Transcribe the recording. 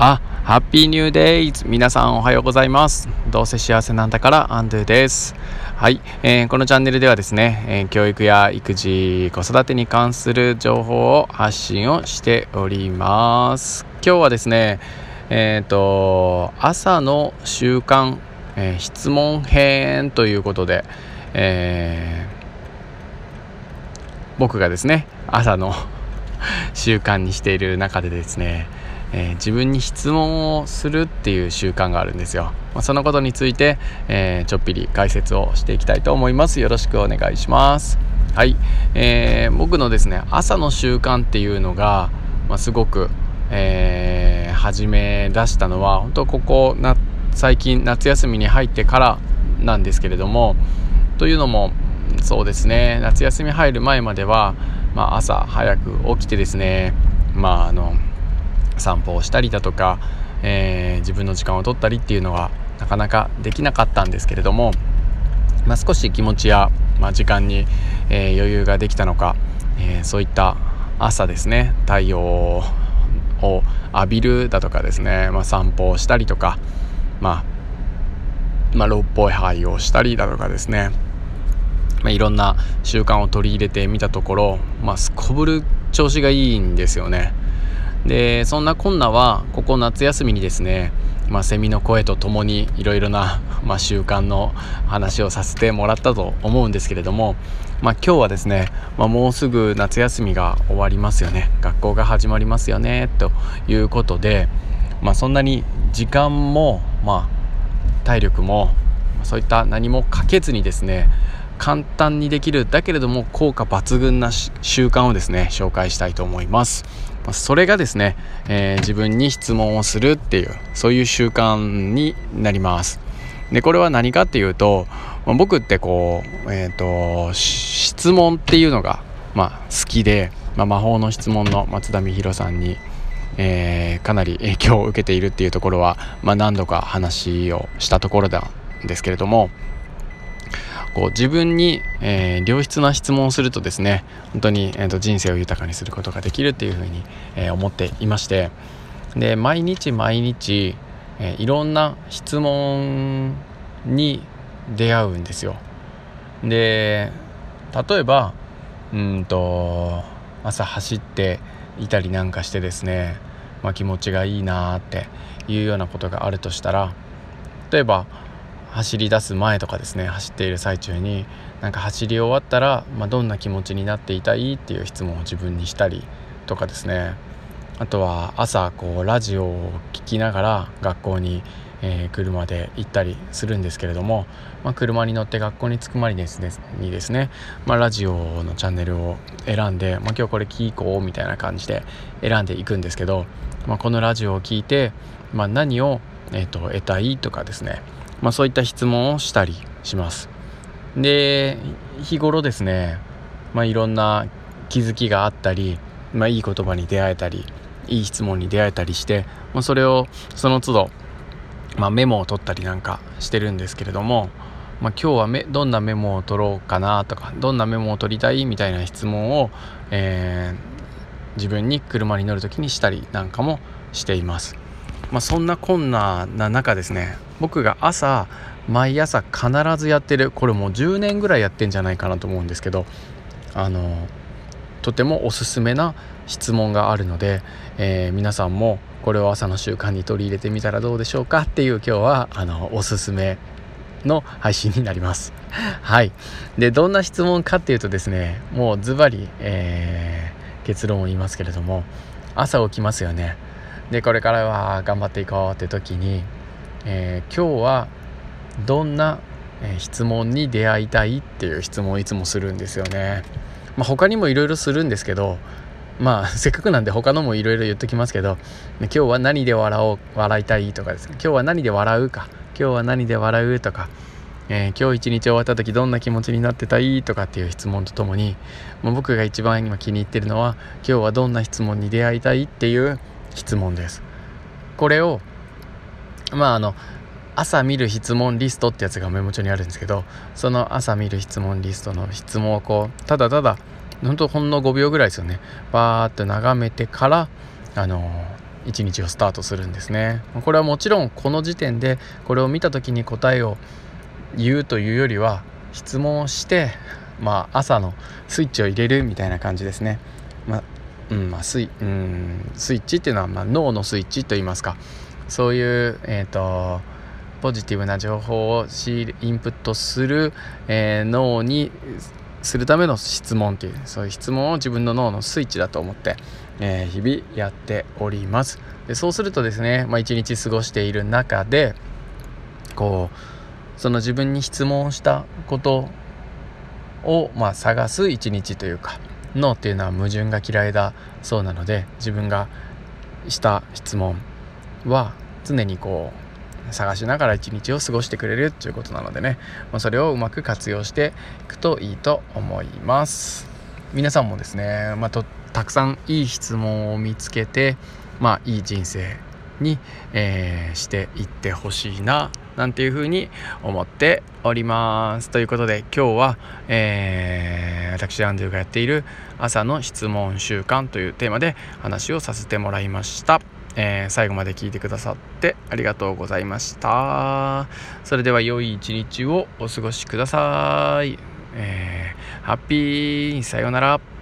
あ、ハッピーニューデイズ皆さんおはようございます。どうせ幸せなんだからアンドゥです。はい、えー、このチャンネルではですね、えー、教育や育児、子育てに関する情報を発信をしております。今日はですね、えっ、ー、と、朝の習慣、え質問編ということで、え僕がですね、朝の 習慣にしている中でですね、えー、自分に質問をするっていう習慣があるんですよ、まあ、そのことについて、えー、ちょっぴり解説をしていきたいと思います。よろしくお願いします。はい、えー、僕のですね朝の習慣っていうのが、まあ、すごく、えー、始め出したのは本当ここな最近夏休みに入ってからなんですけれどもというのもそうですね。夏休み入る前までは、まあ、朝早く起きてですねまああの散歩をしたりだとか、えー、自分の時間を取ったりっていうのはなかなかできなかったんですけれども、まあ、少し気持ちや、まあ、時間に、えー、余裕ができたのか、えー、そういった朝ですね太陽を浴びるだとかですね、まあ、散歩をしたりとか、まあ、まあ、六歩杯をしたりだとかですね、まあ、いろんな習慣を取り入れてみたところ、まあ、すこぶる調子がいいんですよね。でそんなこんなはここ夏休みにですね、まあ、セミの声とともにいろいろな、まあ、習慣の話をさせてもらったと思うんですけれども、まあ、今日はですね、まあ、もうすぐ夏休みが終わりますよね。学校が始まりますよねということで、まあ、そんなに時間も、まあ、体力もそういった何もかけずにですね簡単にできるだけれども効果抜群な習慣をですね紹介したいと思います。それがですね、えー、自分に質問をするっていうそういう習慣になります。でこれは何かっていうと、まあ、僕ってこう、えーと、質問っていうのが、まあ、好きで、まあ、魔法の質問の松田美弘さんにえー、かなり影響を受けているっていうところは、ま、何度か話をしたところなんですけれども、こう自分に、えー、良質な質問をするとですね本当に、えーと、人生を豊かにすることができるっていうふうに、えー、思っていましてで毎日毎日、えー、いろんな質問に出会うんですよ。で例えばうんと朝走っていたりなんかしてですね、まあ、気持ちがいいなっていうようなことがあるとしたら例えば走り出す前とかですね走っている最中になんか走り終わったら、まあ、どんな気持ちになっていたいっていう質問を自分にしたりとかですね。あとは朝こうラジオを聴きながら学校に、えー、車で行ったりするんですけれども、まあ、車に乗って学校に着くまでですねにですね、まあ、ラジオのチャンネルを選んで、まあ、今日これ聞こうみたいな感じで選んでいくんですけど、まあ、このラジオを聴いて、まあ、何を、えーと得たいとかですねまあ、そういった質問をしたりしますで日頃ですね、まあ、いろんな気づきがあったり、まあ、いい言葉に出会えたりいい質問に出会えたりして、まあ、それをその都度、まあ、メモを取ったりなんかしてるんですけれども、まあ、今日はめどんなメモを取ろうかなとかどんなメモを取りたいみたいな質問を、えー、自分に車に乗る時にしたりなんかもしています。まあ、そんな困難な中ですね僕が朝毎朝必ずやってるこれもう10年ぐらいやってんじゃないかなと思うんですけどあのとてもおすすめな質問があるので、えー、皆さんもこれを朝の習慣に取り入れてみたらどうでしょうか？っていう今日はあのおすすめの配信になります。はい。で、どんな質問かっていうとですね、もうズバリ、え、結論を言いますけれども、朝起きますよね。で、これからは頑張っていこうって時に、えー、今日はどんな、質問に出会いたいっていう質問をいつもするんですよね。まあ、他にもいろいろするんですけどまあ せっかくなんで他のもいろいろ言っときますけど今日は何で笑おう笑いたいとかですね。今日は何で笑うか。今日は何で笑うとか、えー、今日一日終わった時どんな気持ちになってたいとかっていう質問とともに、まあ、僕が一番今気に入ってるのは今日はどんな質問に出会いたいっていう質問です。これをまああの朝見る質問リストってやつがメモ帳にあるんですけどその朝見る質問リストの質問をこうただただほんとほんの5秒ぐらいですよね。バーッと眺めてからあの一日をスタートするんですね。これはもちろんこの時点でこれを見た時に答えを言うというよりは質問をしてまあ朝のスイッチを入れるみたいな感じですね。まあうんまあ、スイうんスイッチっていうのは、まあ、脳のスイッチといいますか。そういう、えーと、ポジティブな情報をインプットする、えー、脳にするための質問というそういう質問を自分の脳のスイッチだと思って、えー、日々やっております。でそうするとですね、まあ、一日過ごしている中でこうその自分に質問したことを、まあ、探す一日というか脳っていうのは矛盾が嫌いだそうなので自分がした質問は常にこう探しながら一日を過ごしてくれるということなのでね、まあ、それをうまく活用していくといいと思います。皆さんもですね、まあ、とたくさんいい質問を見つけて、まあ、いい人生に、えー、していってほしいななんていうふうに思っております。ということで今日は、えー、私アンドゥがやっている朝の質問習慣というテーマで話をさせてもらいました。えー、最後まで聞いてくださってありがとうございました。それでは良い一日をお過ごしください、えー、ハッピーさようなら。